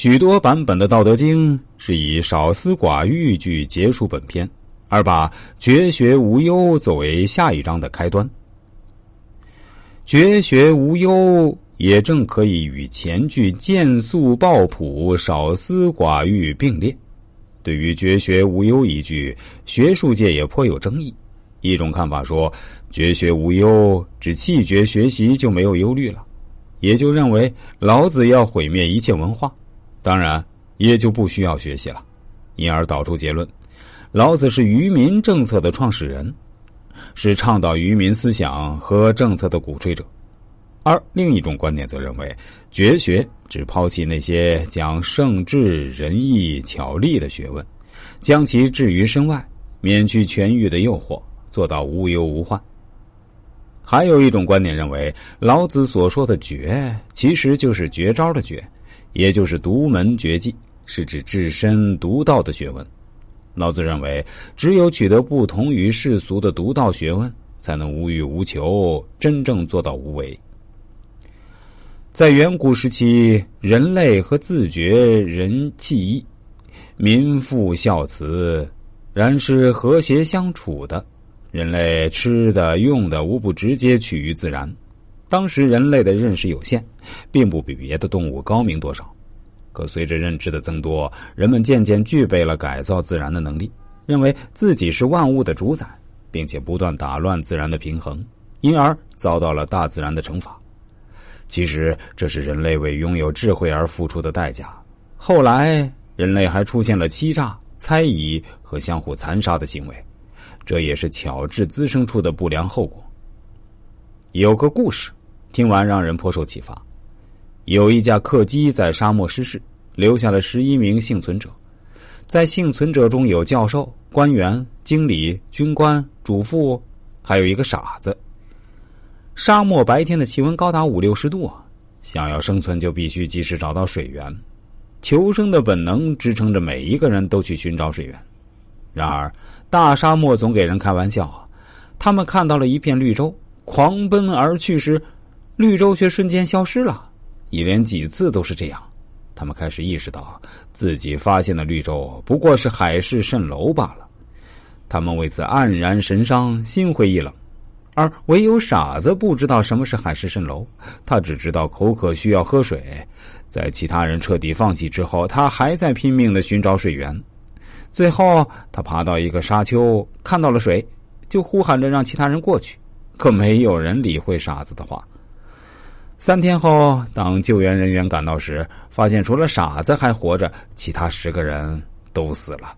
许多版本的《道德经》是以少思寡欲句结束本篇，而把绝学无忧作为下一章的开端。绝学无忧也正可以与前句见素抱朴、少思寡欲并列。对于“绝学无忧”一句，学术界也颇有争议。一种看法说，“绝学无忧”只弃绝学习就没有忧虑了，也就认为老子要毁灭一切文化，当然也就不需要学习了，因而导出结论：老子是愚民政策的创始人。是倡导愚民思想和政策的鼓吹者，而另一种观点则认为，绝学只抛弃那些讲圣智仁义巧力的学问，将其置于身外，免去权欲的诱惑，做到无忧无患。还有一种观点认为，老子所说的“绝”，其实就是绝招的“绝”，也就是独门绝技，是指自身独到的学问。老子认为，只有取得不同于世俗的独到学问，才能无欲无求，真正做到无为。在远古时期，人类和自觉人弃义，民富孝慈，然是和谐相处的。人类吃的用的无不直接取于自然。当时人类的认识有限，并不比别的动物高明多少。可随着认知的增多，人们渐渐具备了改造自然的能力，认为自己是万物的主宰，并且不断打乱自然的平衡，因而遭到了大自然的惩罚。其实这是人类为拥有智慧而付出的代价。后来，人类还出现了欺诈、猜疑和相互残杀的行为，这也是巧智滋生出的不良后果。有个故事，听完让人颇受启发。有一架客机在沙漠失事，留下了十一名幸存者。在幸存者中有教授、官员、经理、军官、主妇，还有一个傻子。沙漠白天的气温高达五六十度啊！想要生存，就必须及时找到水源。求生的本能支撑着每一个人都去寻找水源。然而，大沙漠总给人开玩笑啊！他们看到了一片绿洲，狂奔而去时，绿洲却瞬间消失了。一连几次都是这样，他们开始意识到自己发现的绿洲不过是海市蜃楼罢了。他们为此黯然神伤，心灰意冷。而唯有傻子不知道什么是海市蜃楼，他只知道口渴需要喝水。在其他人彻底放弃之后，他还在拼命的寻找水源。最后，他爬到一个沙丘，看到了水，就呼喊着让其他人过去。可没有人理会傻子的话。三天后，当救援人员赶到时，发现除了傻子还活着，其他十个人都死了。